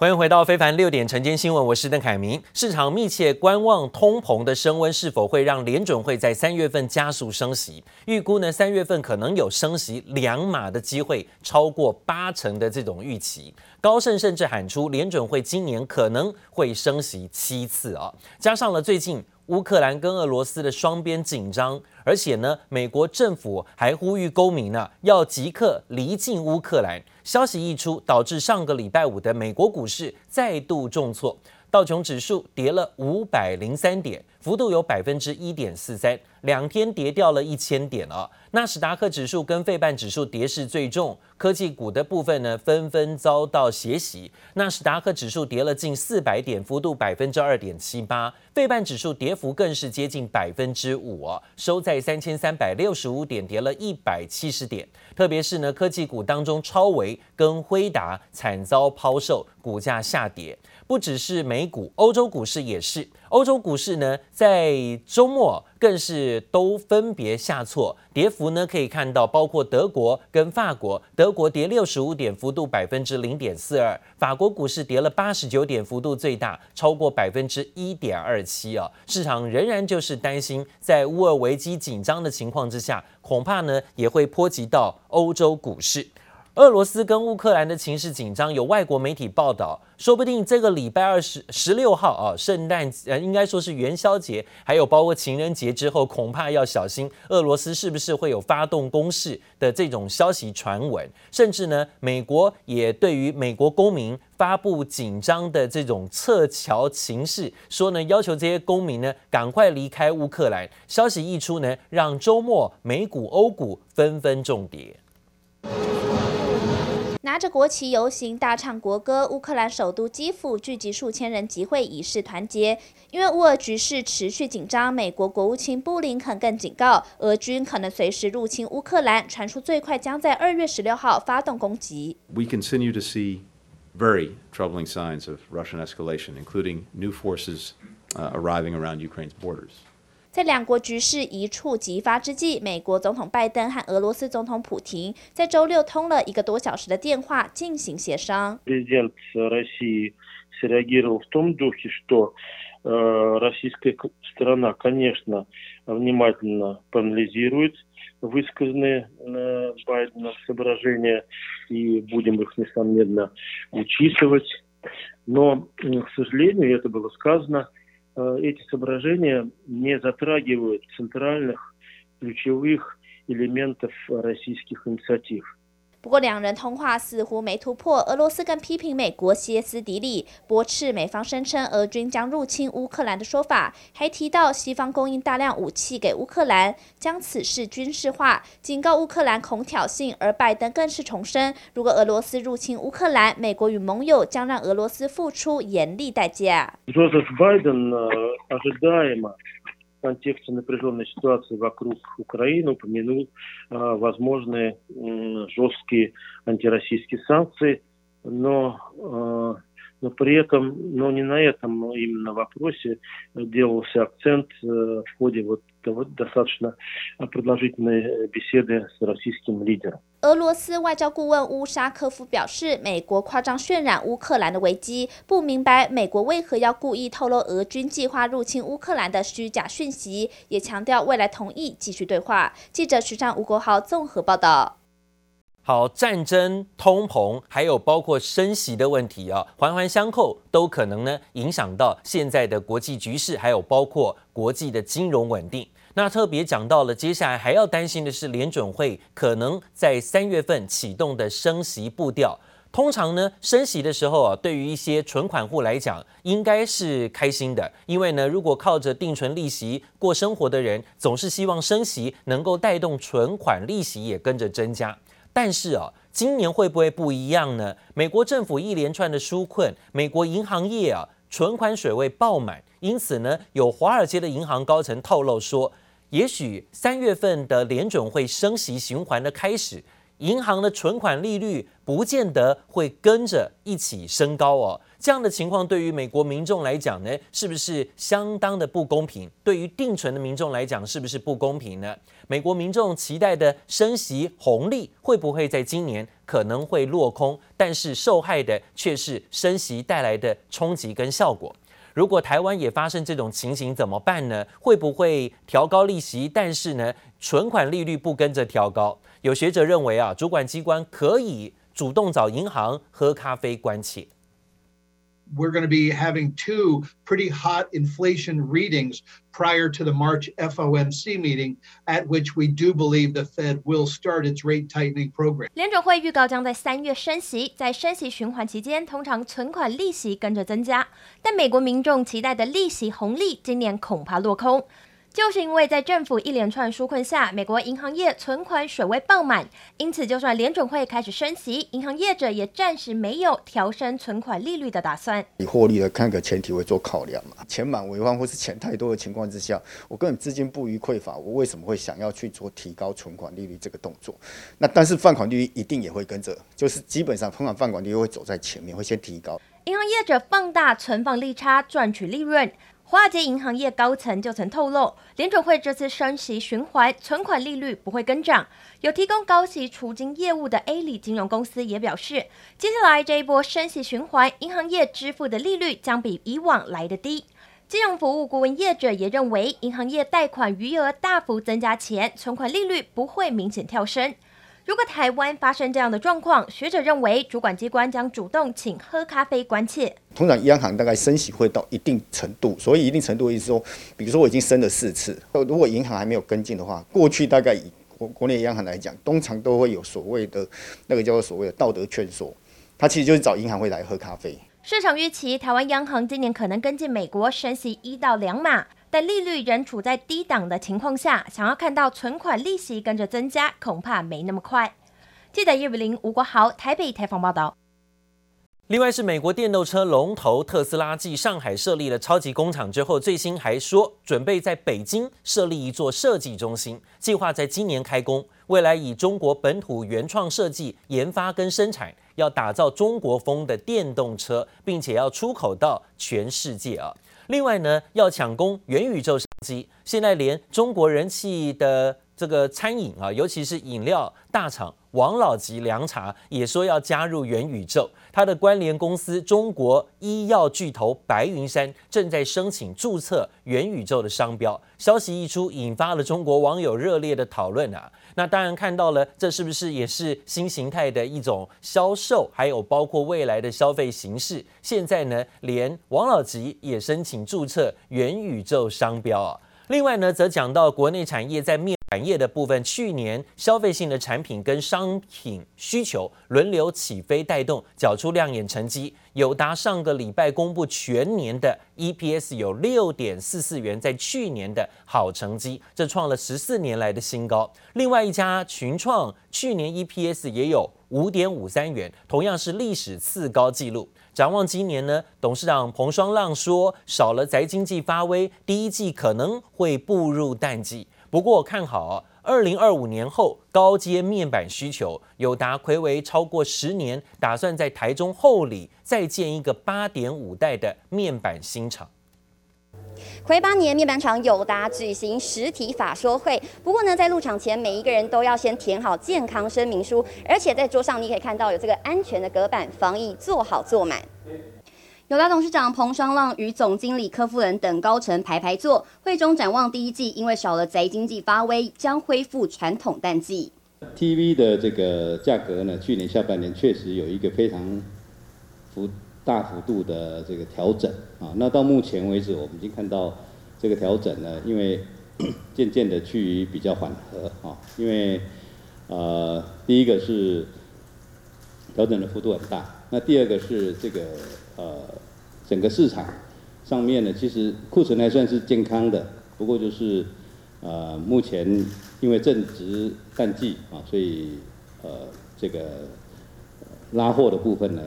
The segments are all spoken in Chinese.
欢迎回到非凡六点晨间新闻，我是邓凯明。市场密切观望通膨的升温是否会让联准会在三月份加速升息，预估呢三月份可能有升息两码的机会，超过八成的这种预期。高盛甚至喊出联准会今年可能会升息七次啊，加上了最近乌克兰跟俄罗斯的双边紧张，而且呢美国政府还呼吁公民呢要即刻离境乌克兰。消息一出，导致上个礼拜五的美国股市再度重挫，道琼指数跌了五百零三点，幅度有百分之一点四三，两天跌掉了一千点啊。纳斯达克指数跟费半指数跌势最重，科技股的部分呢纷纷遭到血洗。纳斯达克指数跌了近四百点，幅度百分之二点七八，费半指数跌幅更是接近百分之五啊，收在三千三百六十五点，跌了一百七十点。特别是呢，科技股当中，超维跟辉达惨遭抛售，股价下跌。不只是美股，欧洲股市也是。欧洲股市呢，在周末更是都分别下挫，跌幅呢可以看到，包括德国跟法国，德国跌六十五点，幅度百分之零点四二；法国股市跌了八十九点，幅度最大，超过百分之一点二七啊。市场仍然就是担心，在乌俄危机紧张的情况之下，恐怕呢也会波及到欧洲股市。俄罗斯跟乌克兰的情势紧张，有外国媒体报道，说不定这个礼拜二十十六号啊，圣诞呃，应该说是元宵节，还有包括情人节之后，恐怕要小心俄罗斯是不是会有发动攻势的这种消息传闻，甚至呢，美国也对于美国公民发布紧张的这种撤侨情势，说呢，要求这些公民呢赶快离开乌克兰。消息一出呢，让周末美股、欧股纷纷重跌。拿着国旗游行，大唱国歌，乌克兰首都基辅聚集数千人集会，以示团结。因为乌俄局势持续紧张，美国国务卿布林肯更警告，俄军可能随时入侵乌克兰，传出最快将在二月十六号发动攻击。We continue to see very troubling signs of Russian escalation, including new forces arriving around Ukraine's borders. 在两国局势一触即发之际，美国总统拜登和俄罗斯总统普廷在周六通了一个多小时的电话进行协商。Э, эти соображения не затрагивают центральных ключевых элементов российских инициатив. 不过，两人通话似乎没突破。俄罗斯更批评美国歇斯底里，驳斥美方声称俄军将入侵乌克兰的说法，还提到西方供应大量武器给乌克兰，将此事军事化，警告乌克兰恐挑衅。而拜登更是重申，如果俄罗斯入侵乌克兰，美国与盟友将让俄罗斯付出严厉代价。в контексте напряженной ситуации вокруг Украины упомянул а, возможные м, жесткие антироссийские санкции, но а, 俄罗斯外交顾问乌沙科夫表示，美国夸张渲染乌克兰的危机，不明白美国为何要故意透露俄军计划入侵乌克兰的虚假讯息，也强调未来同意继续对话。记者徐尚吴国豪综合报道。好，战争、通膨，还有包括升息的问题啊，环环相扣，都可能呢影响到现在的国际局势，还有包括国际的金融稳定。那特别讲到了，接下来还要担心的是联准会可能在三月份启动的升息步调。通常呢，升息的时候啊，对于一些存款户来讲，应该是开心的，因为呢，如果靠着定存利息过生活的人，总是希望升息能够带动存款利息也跟着增加。但是啊，今年会不会不一样呢？美国政府一连串的纾困，美国银行业啊存款水位爆满，因此呢，有华尔街的银行高层透露说，也许三月份的联准会升息循环的开始，银行的存款利率不见得会跟着一起升高哦。这样的情况对于美国民众来讲呢，是不是相当的不公平？对于定存的民众来讲，是不是不公平呢？美国民众期待的升息红利会不会在今年可能会落空？但是受害的却是升息带来的冲击跟效果。如果台湾也发生这种情形怎么办呢？会不会调高利息，但是呢，存款利率不跟着调高？有学者认为啊，主管机关可以主动找银行喝咖啡关切。we're going to be having two pretty hot inflation readings prior to the March FOMC meeting, at which we do believe the Fed will start its rate tightening program. 联准会预告将在三月升息，在升息循环期间，通常存款利息跟着增加，但美国民众期待的利息红利今年恐怕落空。 就是因为在政府一连串纾困下，美国银行业存款水位爆满，因此就算联准会开始升息，银行业者也暂时没有调升存款利率的打算。以获利的看个前提会做考量嘛，钱满为患或是钱太多的情况之下，我根本资金不虞匮乏，我为什么会想要去做提高存款利率这个动作？那但是放款利率一定也会跟着，就是基本上通常放款利率会走在前面，会先提高。银行业者放大存放利差赚取利润。华尔街银行业高层就曾透露，联准会这次升息循环，存款利率不会跟涨。有提供高息储金业务的 A 里金融公司也表示，接下来这一波升息循环，银行业支付的利率将比以往来得低。金融服务顾问业者也认为，银行业贷款余额大幅增加前，存款利率不会明显跳升。如果台湾发生这样的状况，学者认为主管机关将主动请喝咖啡关切。通常央行大概升息会到一定程度，所以一定程度意思说，比如说我已经升了四次，如果银行还没有跟进的话，过去大概以国国内央行来讲，通常都会有所谓的那个叫做所谓的道德劝说，他其实就是找银行会来喝咖啡。市场预期台湾央行今年可能跟进美国升息一到两码。但利率仍处在低档的情况下，想要看到存款利息跟着增加，恐怕没那么快。记者叶伟玲、吴国豪台北采访报道。另外是美国电动车龙头特斯拉继上海设立了超级工厂之后，最新还说准备在北京设立一座设计中心，计划在今年开工。未来以中国本土原创设计研发跟生产，要打造中国风的电动车，并且要出口到全世界啊。另外呢，要抢攻元宇宙商机，现在连中国人气的这个餐饮啊，尤其是饮料大厂王老吉凉茶也说要加入元宇宙。它的关联公司中国医药巨头白云山正在申请注册元宇宙的商标。消息一出，引发了中国网友热烈的讨论啊。那当然看到了，这是不是也是新形态的一种销售？还有包括未来的消费形式。现在呢，连王老吉也申请注册元宇宙商标啊。另外呢，则讲到国内产业在面板业的部分，去年消费性的产品跟商品需求轮流起飞，带动缴出亮眼成绩。友达上个礼拜公布全年的 EPS 有六点四四元，在去年的好成绩，这创了十四年来的新高。另外一家群创去年 EPS 也有五点五三元，同样是历史次高纪录。展望今年呢，董事长彭双浪说，少了宅经济发威，第一季可能会步入淡季。不过看好。二零二五年后，高阶面板需求，友达睽违超过十年，打算在台中后里再建一个八点五代的面板新厂。睽八年，面板厂友达举行实体法说会。不过呢，在入场前，每一个人都要先填好健康声明书，而且在桌上你可以看到有这个安全的隔板，防疫做好做满。友达董事长彭双浪与总经理柯夫人等高层排排坐。会中展望第一季，因为少了宅经济发威，将恢复传统淡季。TV 的这个价格呢，去年下半年确实有一个非常幅大幅度的这个调整啊。那到目前为止，我们已经看到这个调整呢，因为 渐渐的趋于比较缓和啊。因为呃，第一个是调整的幅度很大，那第二个是这个。呃，整个市场上面呢，其实库存还算是健康的，不过就是呃，目前因为正值淡季啊，所以呃，这个拉货的部分呢，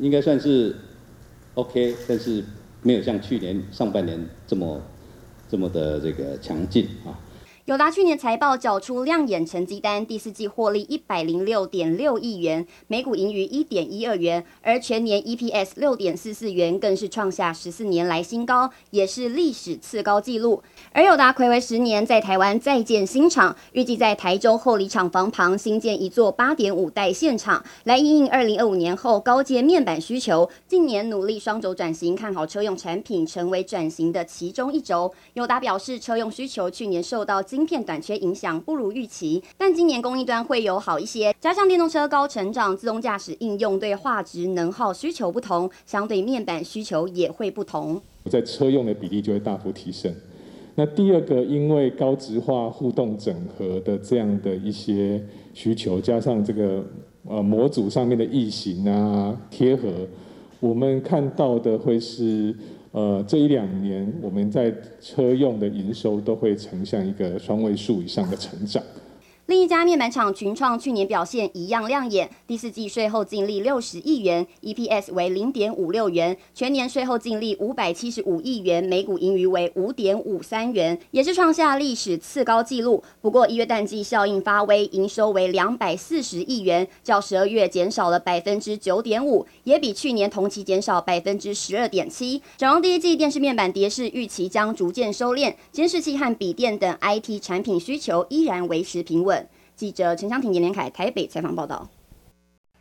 应该算是 OK，但是没有像去年上半年这么这么的这个强劲啊。友达去年财报缴出亮眼成绩单，第四季获利一百零六点六亿元，每股盈余一点一二元，而全年 EPS 六点四四元，更是创下十四年来新高，也是历史次高纪录。而友达睽违十年在台湾再建新厂，预计在台中后里厂房旁新建一座八点五代线厂，来应应二零二五年后高阶面板需求。近年努力双轴转型，看好车用产品成为转型的其中一轴。友达表示，车用需求去年受到晶片短缺影响不如预期，但今年供应端会有好一些，加上电动车高成长、自动驾驶应用对画质能耗需求不同，相对面板需求也会不同。在车用的比例就会大幅提升。那第二个，因为高值化互动整合的这样的一些需求，加上这个呃模组上面的异形啊贴合，我们看到的会是。呃，这一两年我们在车用的营收都会呈现一个双位数以上的成长。另一家面板厂群创去年表现一样亮眼，第四季税后净利六十亿元，EPS 为零点五六元，全年税后净利五百七十五亿元，每股盈余为五点五三元，也是创下历史次高纪录。不过一月淡季效应发威，营收为两百四十亿元，较十二月减少了百分之九点五，也比去年同期减少百分之十二点七。展望第一季电视面板跌势预期将逐渐收敛，监视器和笔电等 IT 产品需求依然维持平稳。记者陈湘婷、严连凯台北采访报道。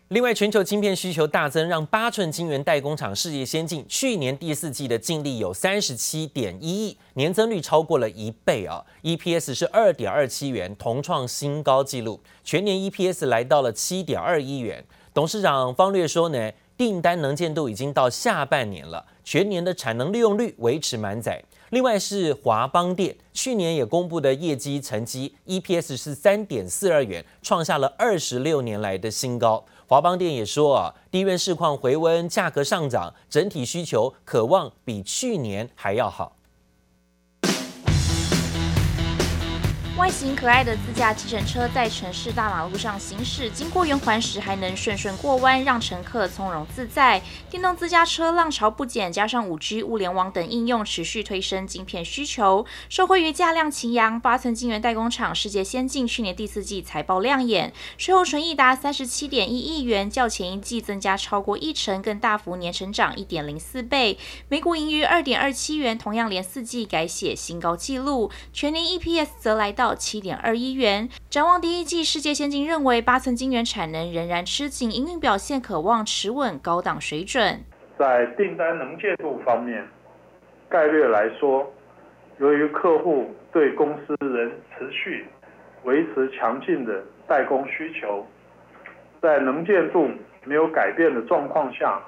另外，全球晶片需求大增，让八寸晶圆代工厂世界先进去年第四季的净利有三十七点一亿，年增率超过了一倍啊！EPS 是二点二七元，同创新高纪录，全年 EPS 来到了七点二亿元。董事长方略说呢，订单能见度已经到下半年了，全年的产能利用率维持满载。另外是华邦电，去年也公布的业绩成绩，EPS 是三点四二元，创下了二十六年来的新高。华邦电也说啊，地缘市况回温，价格上涨，整体需求渴望比去年还要好。外形可爱的自驾计程车在城市大马路上行驶，经过圆环时还能顺顺过弯，让乘客从容自在。电动自驾车浪潮不减，加上 5G 物联网等应用，持续推升晶片需求。受惠于价量齐扬，八寸晶圆代工厂世界先进去年第四季财报亮眼，税后纯益达三十七点一亿元，较前一季增加超过一成，更大幅年成长一点零四倍，每股盈余二点二七元，同样连四季改写新高纪录，全年 EPS 则来到。到七点二一元。展望第一季，世界先进认为八寸晶圆产能仍然吃紧，营运表现可望持稳高档水准。在订单能见度方面，概略来说，由于客户对公司仍持续维持强劲的代工需求，在能见度没有改变的状况下，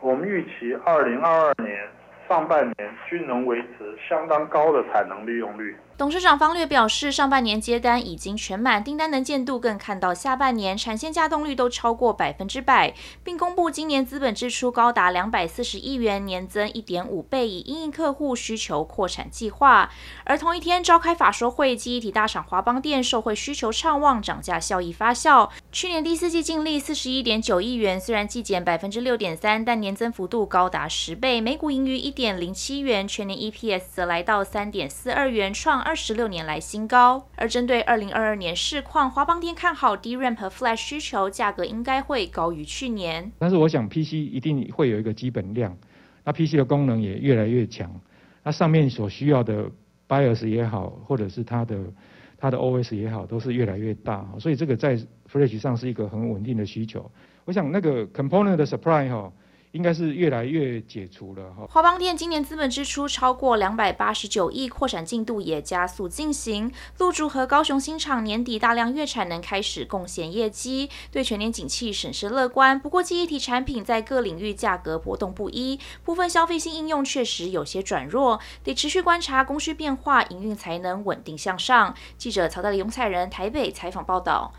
我们预期二零二二年上半年均能维持相当高的产能利用率。董事长方略表示，上半年接单已经全满，订单能见度更看到下半年产线稼动率都超过百分之百，并公布今年资本支出高达两百四十亿元，年增一点五倍，以应应客户需求扩产计划。而同一天召开法说会，记忆体大厂华邦电受惠需求畅旺，涨价效益发酵，去年第四季净利四十一点九亿元，虽然季减百分之六点三，但年增幅度高达十倍，每股盈余一点零七元，全年 EPS 则来到三点四二元，创二十六年来新高。而针对二零二二年市况，华邦电看好 DRAM 和 Flash 需求，价格应该会高于去年。但是我想 PC 一定会有一个基本量，那 PC 的功能也越来越强，那上面所需要的 BIOS 也好，或者是它的它的 OS 也好，都是越来越大，所以这个在 Flash 上是一个很稳定的需求。我想那个 Component 的 Supply 哈。应该是越来越解除了哈。华邦电今年资本支出超过两百八十九亿，扩产进度也加速进行。路竹和高雄新厂年底大量月产能开始贡献业绩，对全年景气审慎乐观。不过记忆体产品在各领域价格波动不一，部分消费性应用确实有些转弱，得持续观察供需变化，营运才能稳定向上。记者曹德里、雍彩仁台北采访报道。